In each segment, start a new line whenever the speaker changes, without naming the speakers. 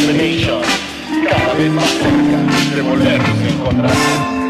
of the nation, cada vez más cerca de volvernos a encontrar.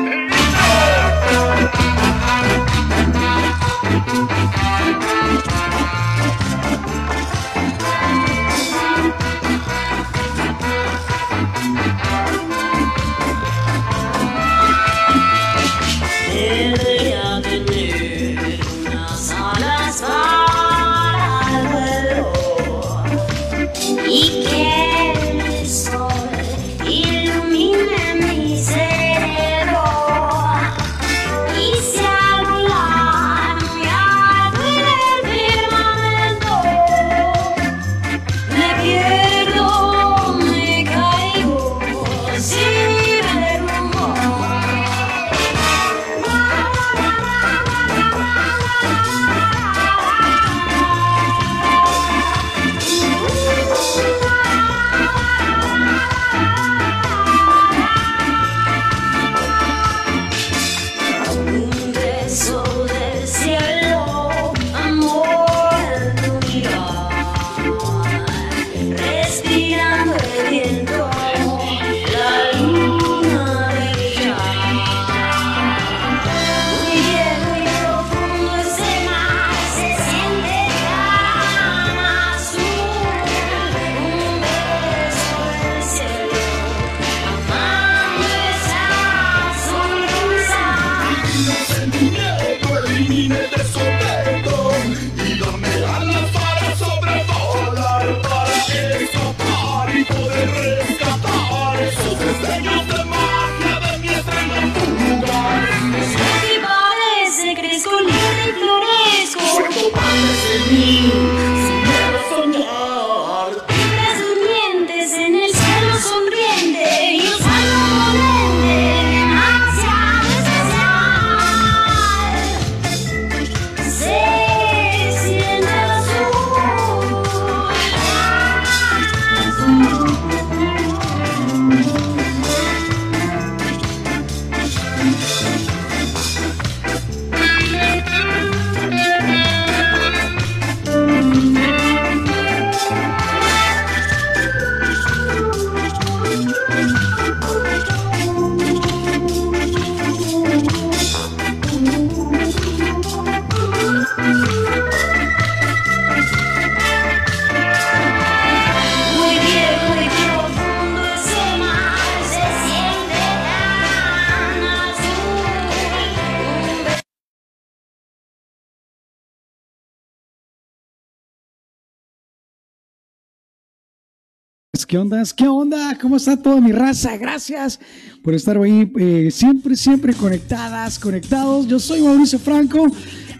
¿Qué onda? ¿Qué onda? ¿Cómo está toda mi raza? Gracias por estar ahí eh, siempre, siempre conectadas, conectados. Yo soy Mauricio Franco.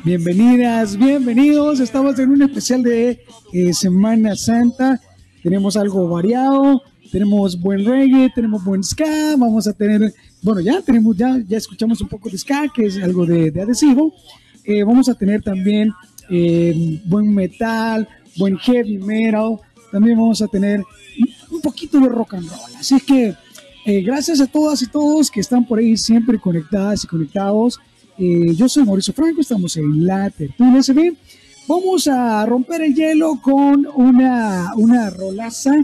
Bienvenidas, bienvenidos. Estamos en un especial de eh, Semana Santa. Tenemos algo variado, tenemos buen reggae, tenemos buen ska. Vamos a tener, bueno, ya tenemos, ya, ya escuchamos un poco de ska, que es algo de, adhesivo. Eh, vamos a tener también buen metal, buen heavy metal. También vamos a tener poquito de rock and roll. Así que eh, gracias a todas y todos que están por ahí siempre conectadas y conectados. Eh, yo soy Mauricio Franco, estamos en la Tertulia SB. Vamos a romper el hielo con una, una rolaza,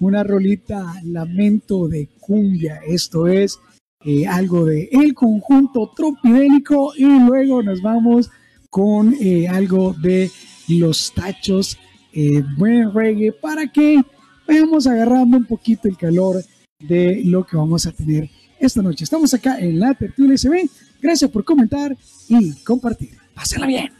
una rolita Lamento de Cumbia. Esto es eh, algo de el conjunto tropidélico y luego nos vamos con algo de los tachos, buen reggae, para que vayamos agarrando un poquito el calor de lo que vamos a tener esta noche. Estamos acá en la Tertulia SB. Gracias por comentar y compartir. Pásenla bien.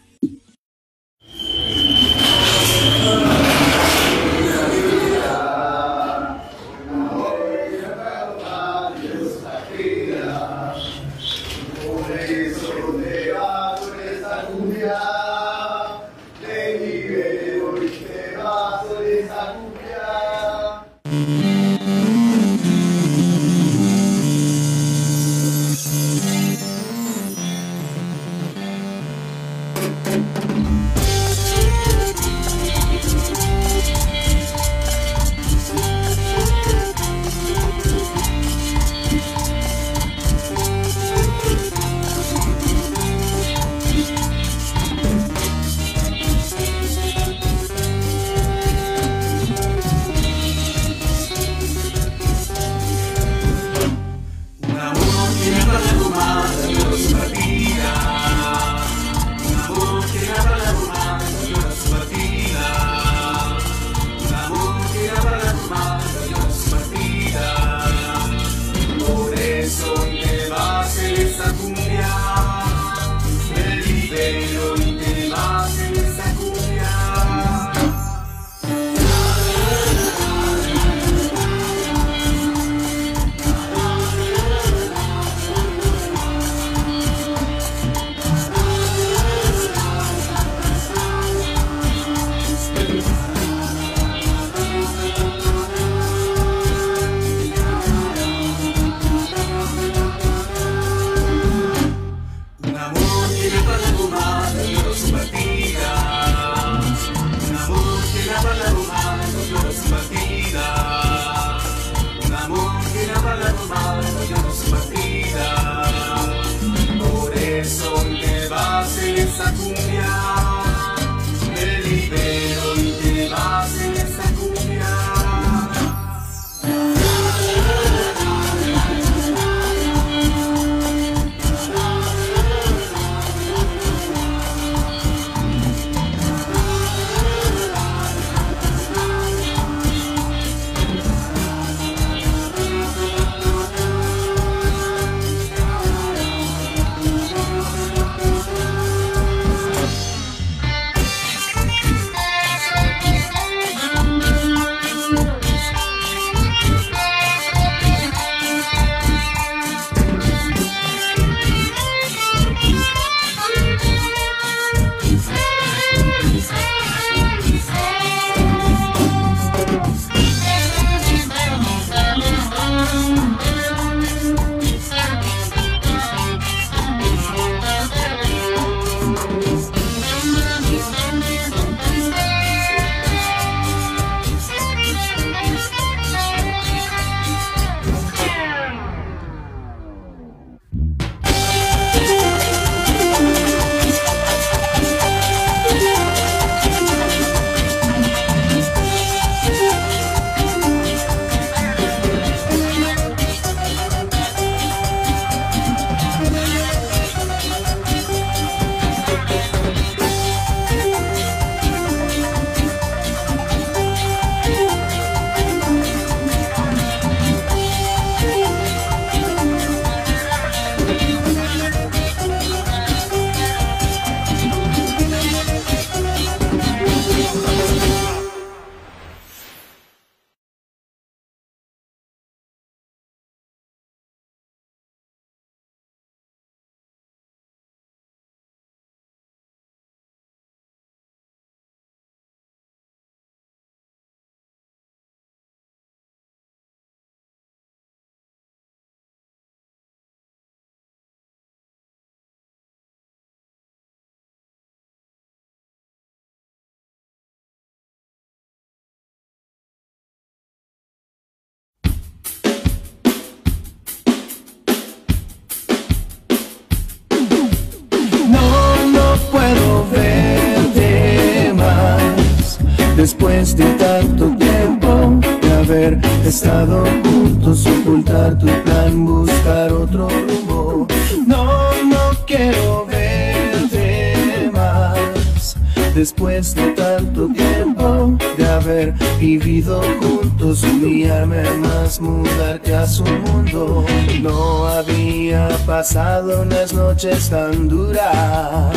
Después de tanto tiempo de haber estado juntos, ocultar tu plan, buscar otro rumbo. No, no quiero verte más. Después de tanto tiempo de haber vivido juntos, humillarme más, mudarte a su mundo. No había pasado unas noches tan duras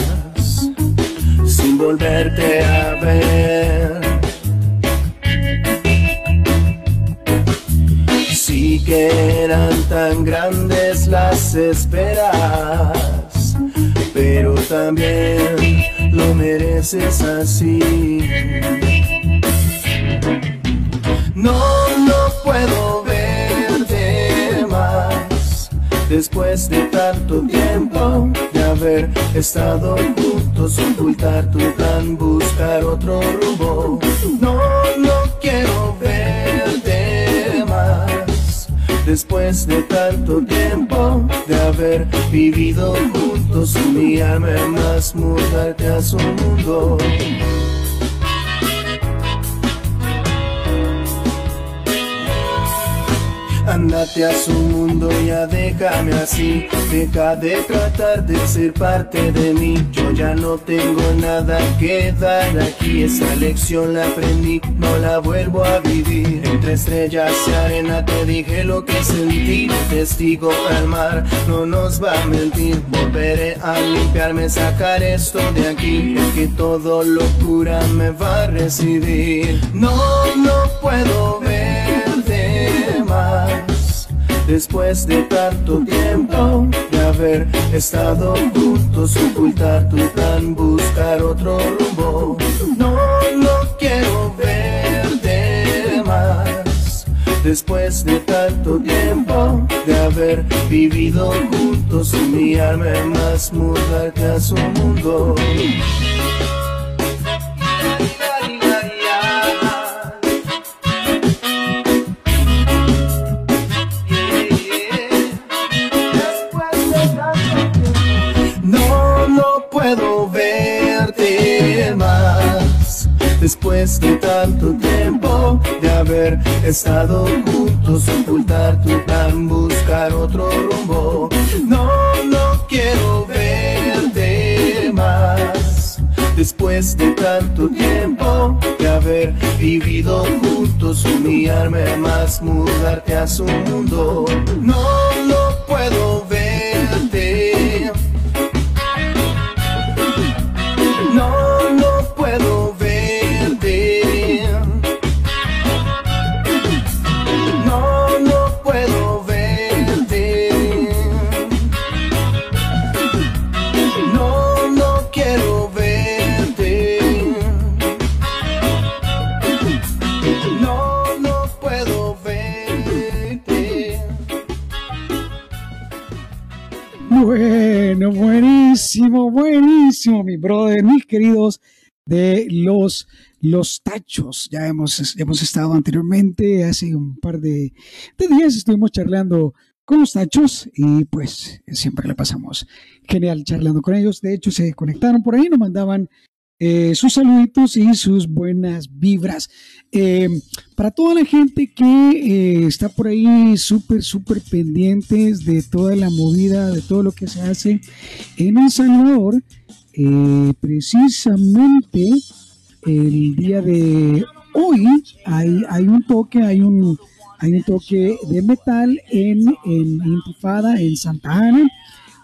sin volverte a ver. Sí que eran tan grandes las esperas, pero también lo mereces así. No, no puedo verte más después de tanto tiempo de haber estado juntos, ocultar tu plan, buscar otro rumbo. No, no quiero verte más después de tanto tiempo de haber vivido juntos, humillarme más, mudarte a su mundo. Andate a su mundo, ya déjame así. Deja de tratar de ser parte de mí. Yo ya no tengo nada que dar aquí. Esa lección la aprendí, no la vuelvo a vivir. Entre estrellas y arena te dije lo que sentí. Testigo al mar, no nos va a mentir. Volveré a limpiarme, sacar esto de aquí. Que todo locura me va a recibir. No, no puedo después de tanto tiempo de haber estado juntos, ocultar tu plan, buscar otro rumbo. No, no quiero verte más. Después de tanto tiempo de haber vivido juntos, humillarme más, mudarte a su mundo. Puedo verte más. Después de tanto tiempo de haber estado juntos, ocultar tu plan, buscar otro rumbo. No, no quiero verte más. Después de tanto tiempo de haber vivido juntos, humillarme más, mudarte a su mundo. No, no puedo
buenísimo, mi brother, mis queridos de los, los tachos. Ya hemos, hemos estado anteriormente, hace un par de, días estuvimos charlando con los tachos y pues siempre la pasamos genial charlando con ellos. De hecho, se conectaron por ahí, nos mandaban eh, sus saluditos y sus buenas vibras. Eh, para toda la gente que eh, está por ahí súper, súper pendientes de toda la movida, de todo lo que se hace en El Salvador, eh, precisamente el día de hoy hay, hay un toque, hay un, hay un toque de metal en, en Intifada, en Santa Ana.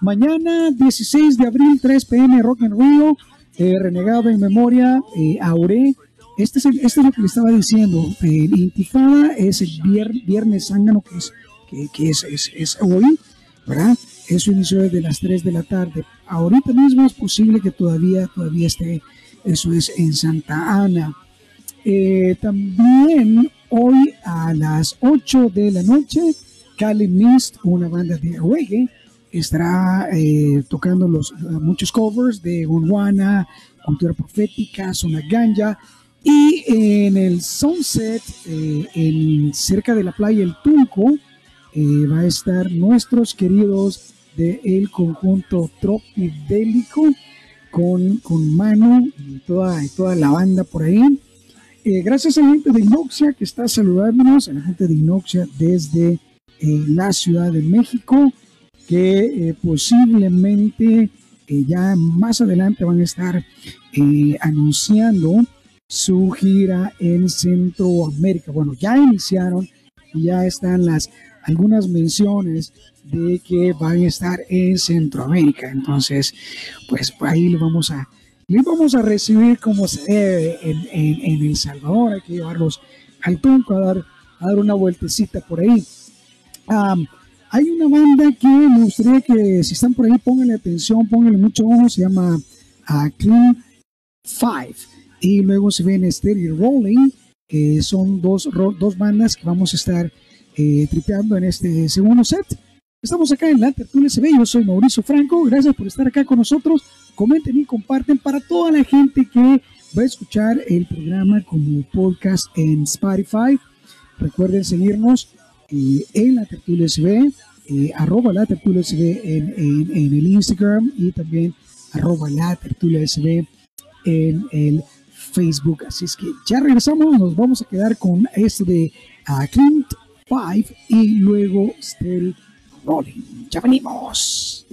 Mañana, 16 de abril, 3 pm, Rock en Río, Renegado en Memoria, Aure. Este es, el- este es lo que le estaba diciendo. eh, Intifada es el vier- viernes zángano, que es, que, que es, es, es hoy, ¿verdad? Eso inició desde las 3 de la tarde. Ahorita mismo es posible que todavía, todavía esté, eso es en Santa Ana. Eh, también hoy a las 8 de la noche, Cali Mist, una banda de reggae, estará eh, tocando los, muchos covers de Gondwana, Cultura Profética, Zona Ganja. Y en el Sunset, eh, en, cerca de la playa El Tunco, eh, va a estar nuestros queridos del conjunto Tropidélico con, con Manu y toda, toda la banda por ahí.
eh, gracias a la gente de Inoxia que está saludándonos, a la gente de Inoxia desde eh, la Ciudad de México, que posiblemente ya más adelante van a estar anunciando su gira en Centroamérica. Bueno, ya iniciaron y ya están las algunas menciones de que van a estar en Centroamérica. Entonces, pues ahí le vamos a le vamos a recibir como se debe en, El Salvador. Hay que llevarlos al tronco a dar, a dar una vueltecita por ahí. hay una banda que me gustaría que si están por ahí pónganle atención, pónganle mucho ojo, se llama uh, Clean Five. Y luego se ven Steady Rolling, que son dos, dos bandas que vamos a estar eh, tripeando en este segundo set. Estamos acá en la Tertulia CB, yo soy Mauricio Franco, gracias por estar acá con nosotros comenten y comparten para toda la gente que va a escuchar el programa como podcast en Spotify. Recuerden seguirnos eh, en la tertulia SB, eh, arroba la tertulia SB en, en, el Instagram y también arroba la tertulia SB en el Facebook. Así es que ya regresamos, nos vamos a quedar con este de uh, Clint 5 y luego Still Rolling. Ya venimos.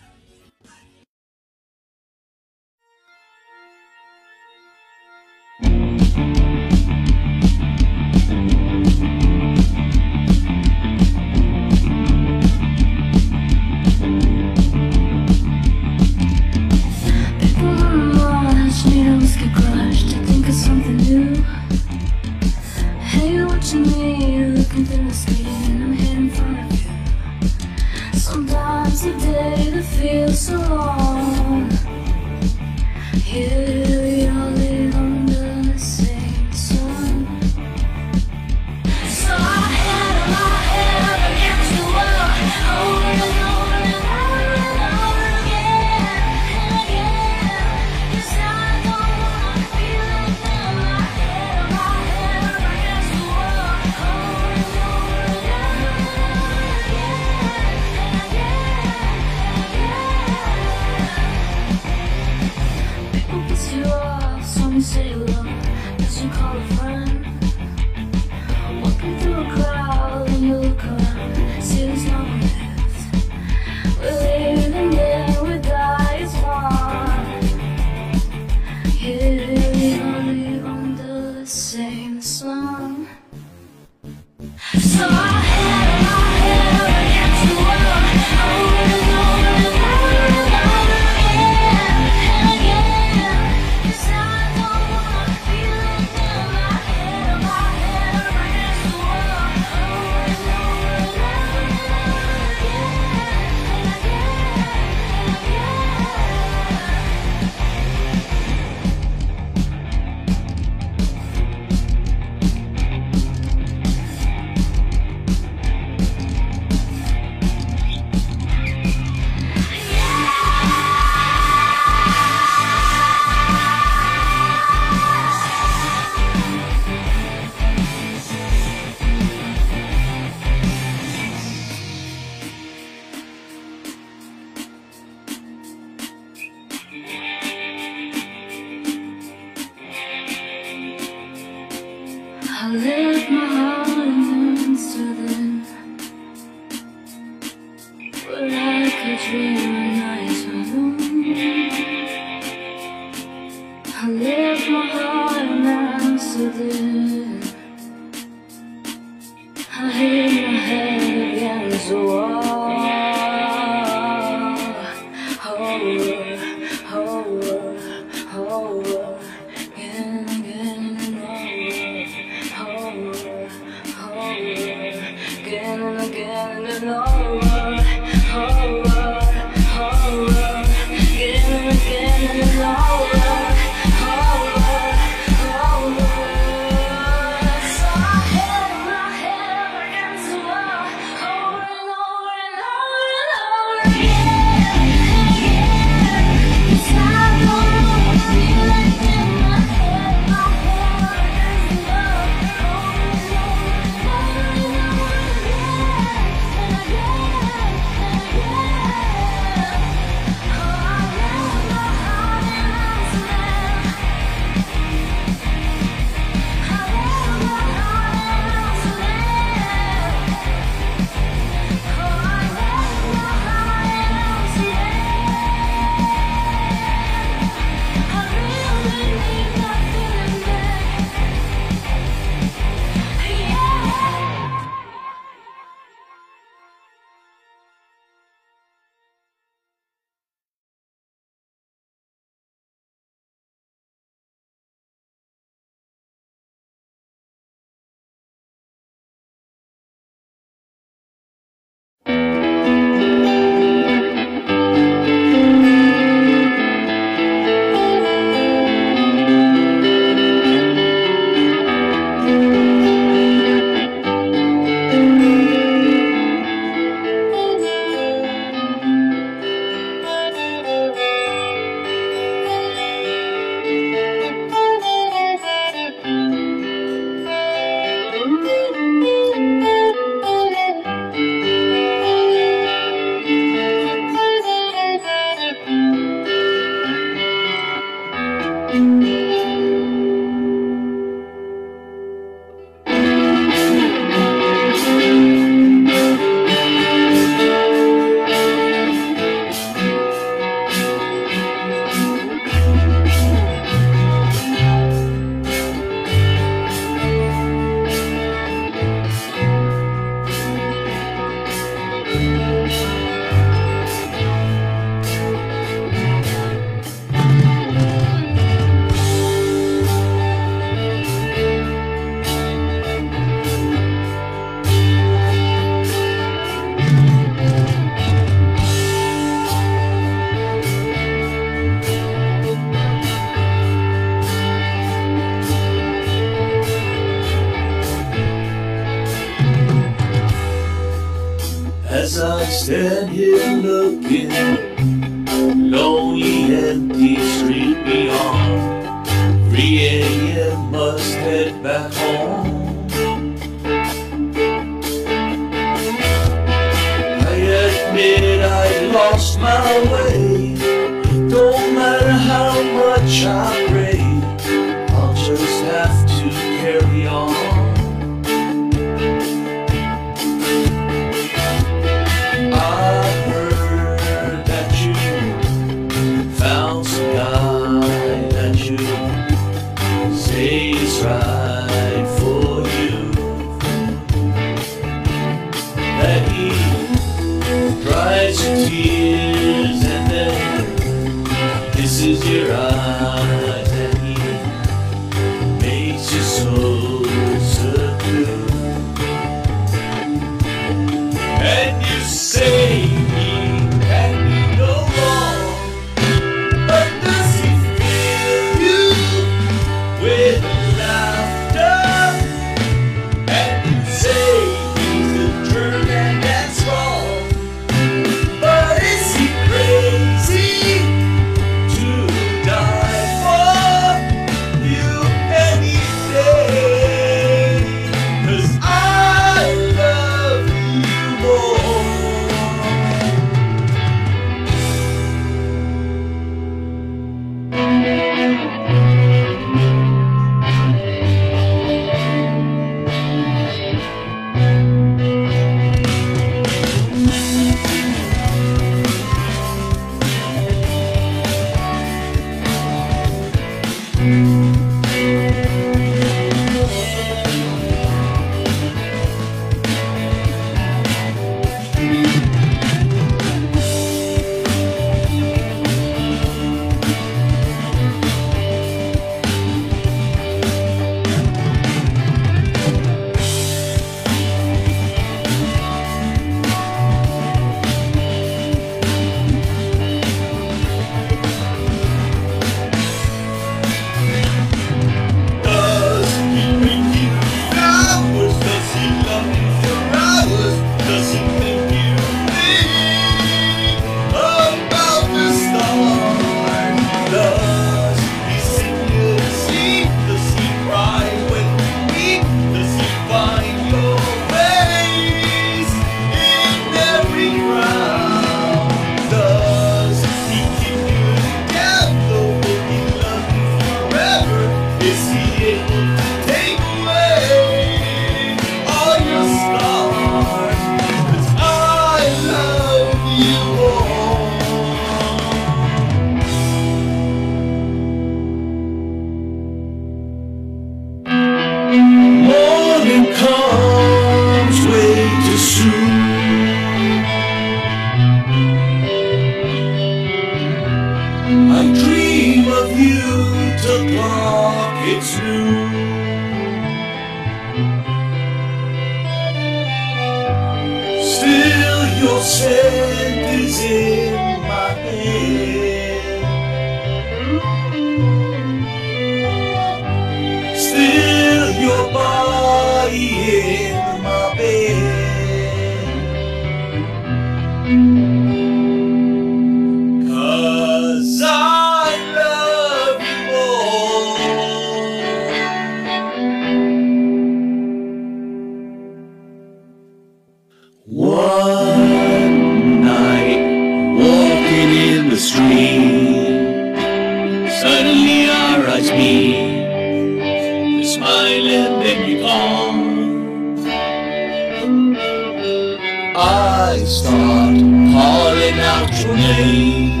I start calling out your name.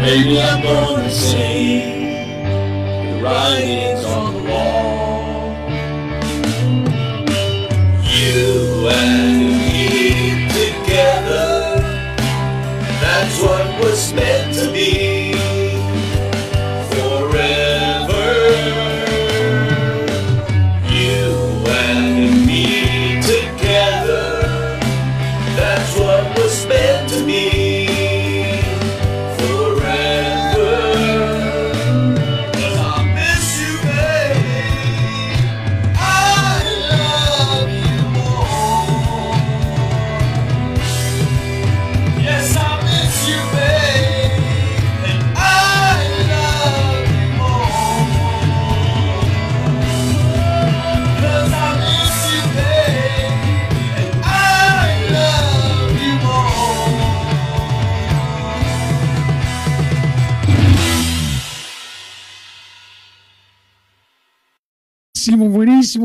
Maybe I'm gonna say The writings on the wall. You and me together. That's what was meant to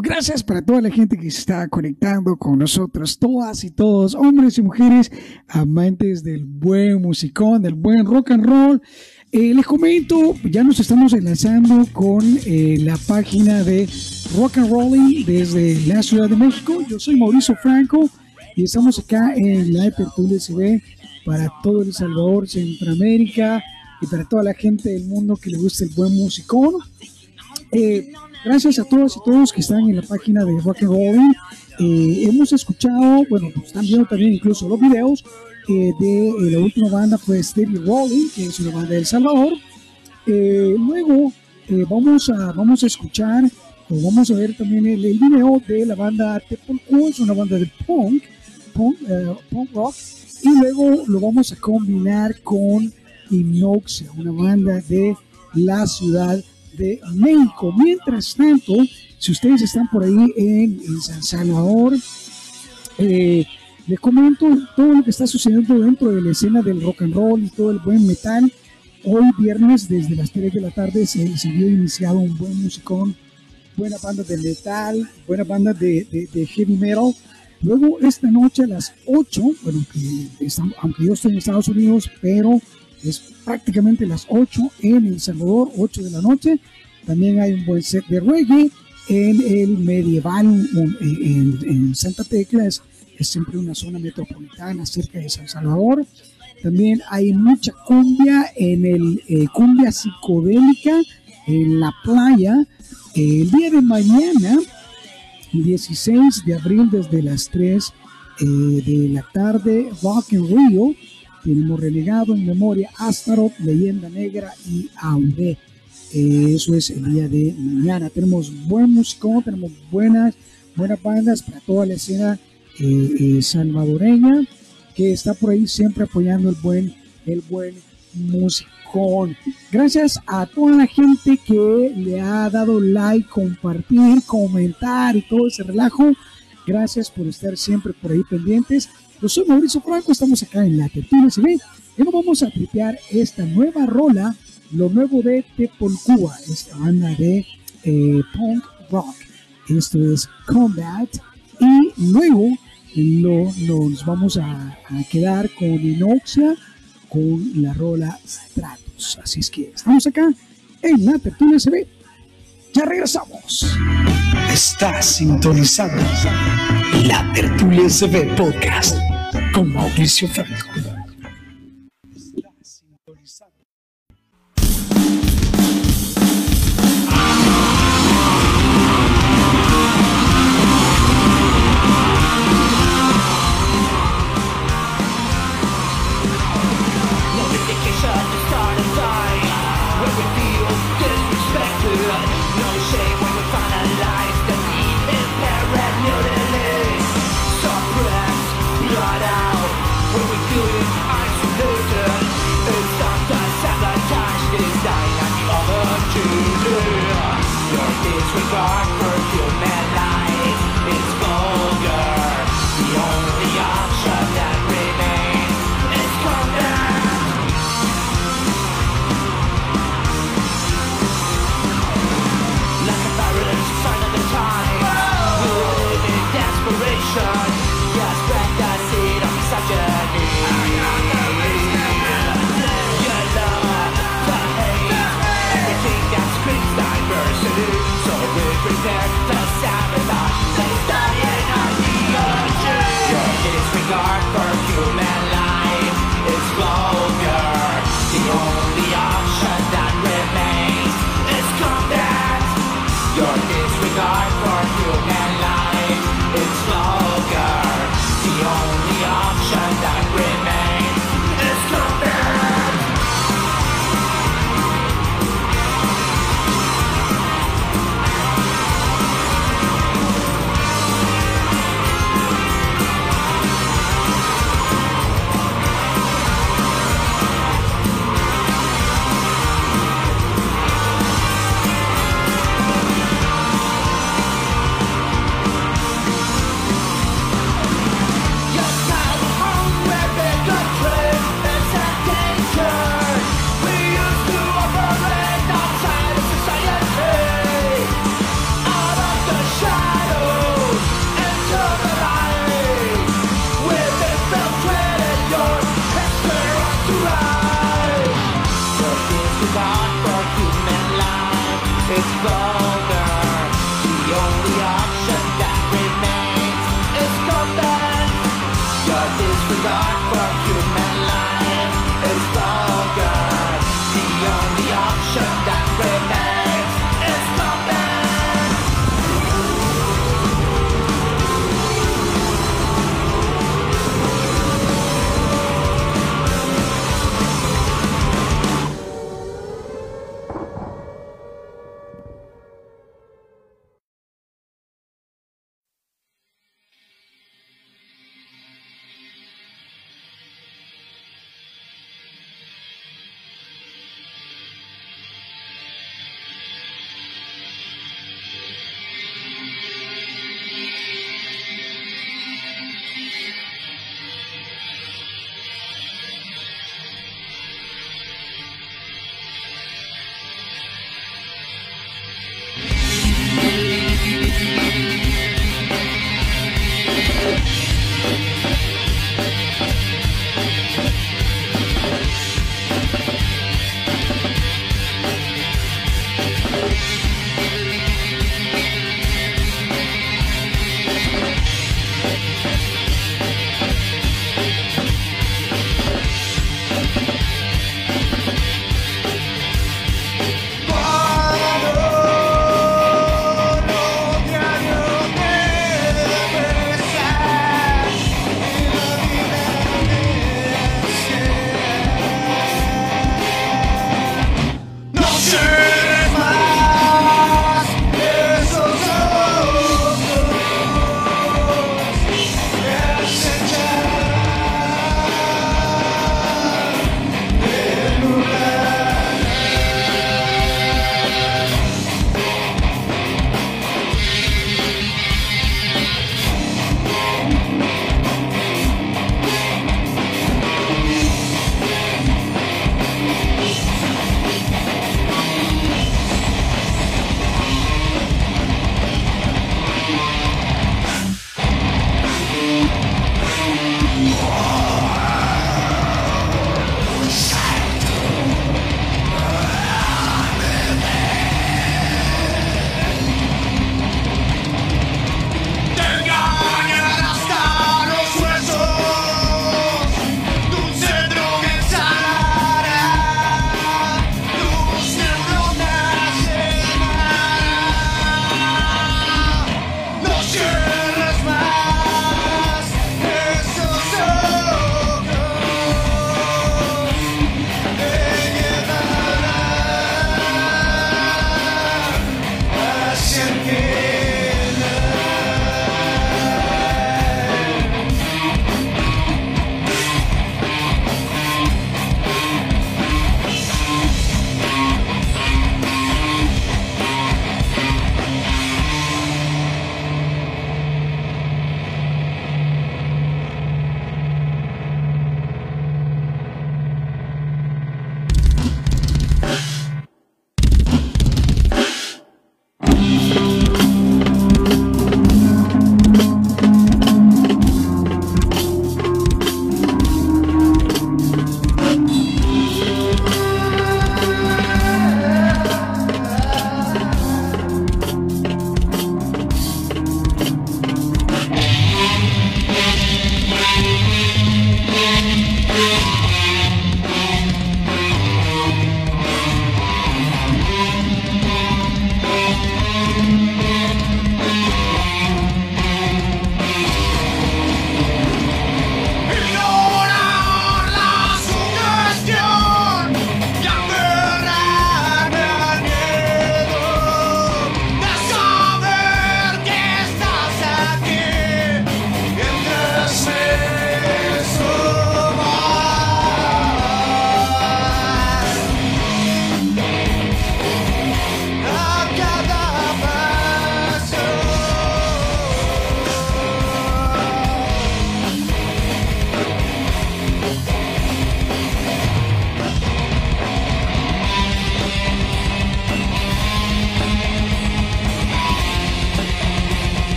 Gracias para toda la gente que se está conectando con nosotros, todas y todos, hombres y mujeres, amantes del buen musicón, del buen rock and roll. Eh, les comento, ya nos estamos enlazando con eh, la página de Rock and Rolling desde la Ciudad de México. Yo soy Mauricio Franco y estamos acá en la Tertulia CB para todo El Salvador, Centroamérica y para toda la gente del mundo que le gusta el buen musicón. Eh, gracias a todos y todos que están en la página de Rock and Rolling. hemos escuchado, bueno, están viendo también incluso los videos de eh, la última banda fue Steady Rolling, que es una banda de El Salvador. Eh, luego eh, vamos, a, vamos a escuchar o vamos a ver también el, video de la banda Tepolco, es una banda de punk, punk, punk, rock, y luego lo vamos a combinar con Inoxia, una banda de la ciudad de México. Mientras tanto, si ustedes están por ahí en, en San Salvador, eh, les comento todo lo que está sucediendo dentro de la escena del rock and roll y todo el buen metal. Hoy viernes desde las 3 de la tarde se, se iniciado un buen musicón, buena banda de metal, buena banda de, de, heavy metal. Luego esta noche a las 8, bueno, aunque yo estoy en Estados Unidos, pero es prácticamente las 8 en El Salvador, 8 de la noche. También hay un buen set de reggae en el medieval en, en Santa Tecla, es es siempre una zona metropolitana cerca de San Salvador. También hay mucha cumbia en el eh, cumbia psicodélica en la playa. El día de mañana, 16 de abril, desde las 3 eh, de la tarde, Rock in Rio. Tenemos Renegado en Memoria, Astaroth, Leyenda Negra y Audé. Eh, eso es el día de mañana. Tenemos buen músico, tenemos buenas, buenas bandas para toda la escena eh, eh, salvadoreña que está por ahí siempre apoyando el buen, el buen musicón. Gracias a toda la gente que le ha dado like, compartir, comentar y todo ese relajo. Gracias por estar siempre por ahí pendientes. Yo soy Mauricio Franco, estamos acá en la Tertulia CB y nos vamos a tripear esta nueva rola, lo nuevo de Tepolcúa, esta banda de eh, punk rock. Esto es Combat y luego nos vamos a, quedar con Inoxia, con la rola Stratus. Así es que estamos acá en la Tertulia CB. Ya regresamos.
Estás sintonizando la Tertulia CB Podcast con Mauricio Franco.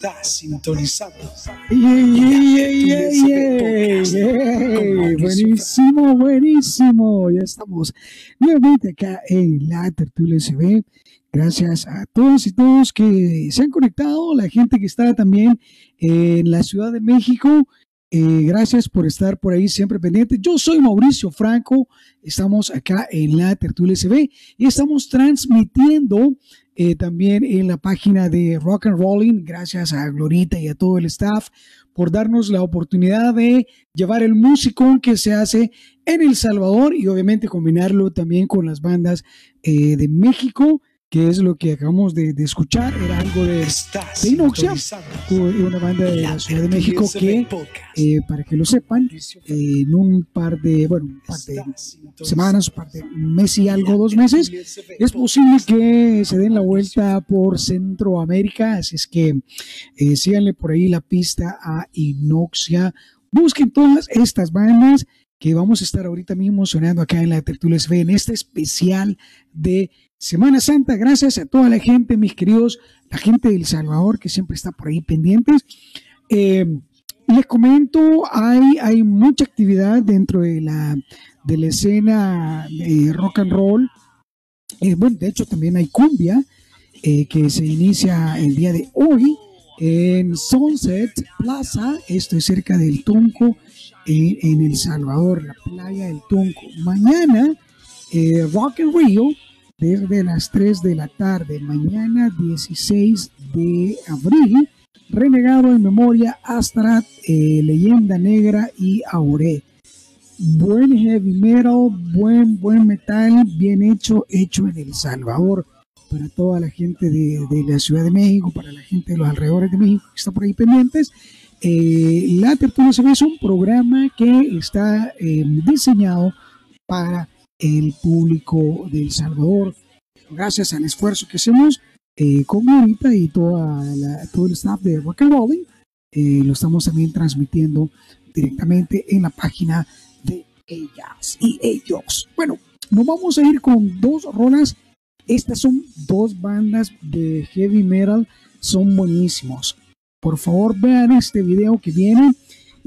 Está sintonizado.
Buenísimo, buenísimo. Ya estamos nuevamente acá en la Tertulia SB. Gracias a todos y todos que se han conectado, la gente que está también en la Ciudad de México. Eh, gracias por estar por ahí siempre pendiente. Yo soy Mauricio Franco. Estamos acá en la Tertulia SB y estamos transmitiendo eh, también en la página de Rock and Rolling. Gracias a Glorita y a todo el staff por darnos la oportunidad de llevar el músico que se hace en El Salvador y obviamente combinarlo también con las bandas eh, de México que es lo que acabamos de, de escuchar, era algo de, de Inoxia, una banda de la Ciudad de México que, eh, para que lo sepan, en un par de, bueno, un par de semanas, un par de mes y algo, dos meses, es posible que se den la vuelta por Centroamérica, así es que eh, síganle por ahí la pista a Inoxia, busquen todas estas bandas que vamos a estar ahorita mismo sonando acá en la Tertulia en este especial de Semana Santa, gracias a toda la gente, mis queridos, la gente del Salvador que siempre está por ahí pendientes. Eh, les comento, hay, hay mucha actividad dentro de la, de la escena de rock and roll. Eh, bueno, de hecho también hay cumbia eh, que se inicia el día de hoy en Sunset Plaza, esto es cerca del Tunco, en El Salvador, la playa del Tunco. Mañana, Rock and Rio desde las 3 de la tarde, mañana 16 de abril, Renegado en Memoria, Astarat, eh, Leyenda Negra y Aure. Buen heavy metal, buen, buen metal, bien hecho, hecho en El Salvador. Para toda la gente de, la Ciudad de México, para la gente de los alrededores de México que está por ahí pendientes. Eh, la Tertulia es un programa que está eh, diseñado para el público de El Salvador, gracias al esfuerzo que hacemos eh, con ahorita y toda todo el staff de Rock and Rolling, eh, lo estamos también transmitiendo directamente en la página de ellas y ellos. Bueno, nos vamos a ir con dos rolas. Estas son dos bandas de heavy metal, son buenísimos. Por favor, vean este video que viene.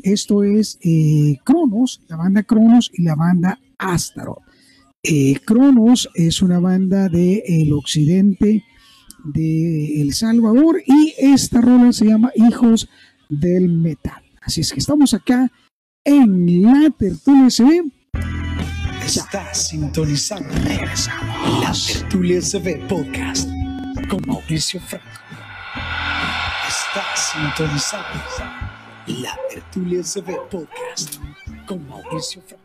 Esto es eh, Cronos, la banda Cronos y la banda Astaroth. Eh, Cronos es una banda del el occidente de El Salvador y esta rola se llama Hijos del Metal. Así es que estamos acá en la Tertulia SB.
Está sintonizando. La Tertulia SB Podcast con Mauricio Franco. Está sintonizando. La Tertulia SB Podcast con Mauricio Franco.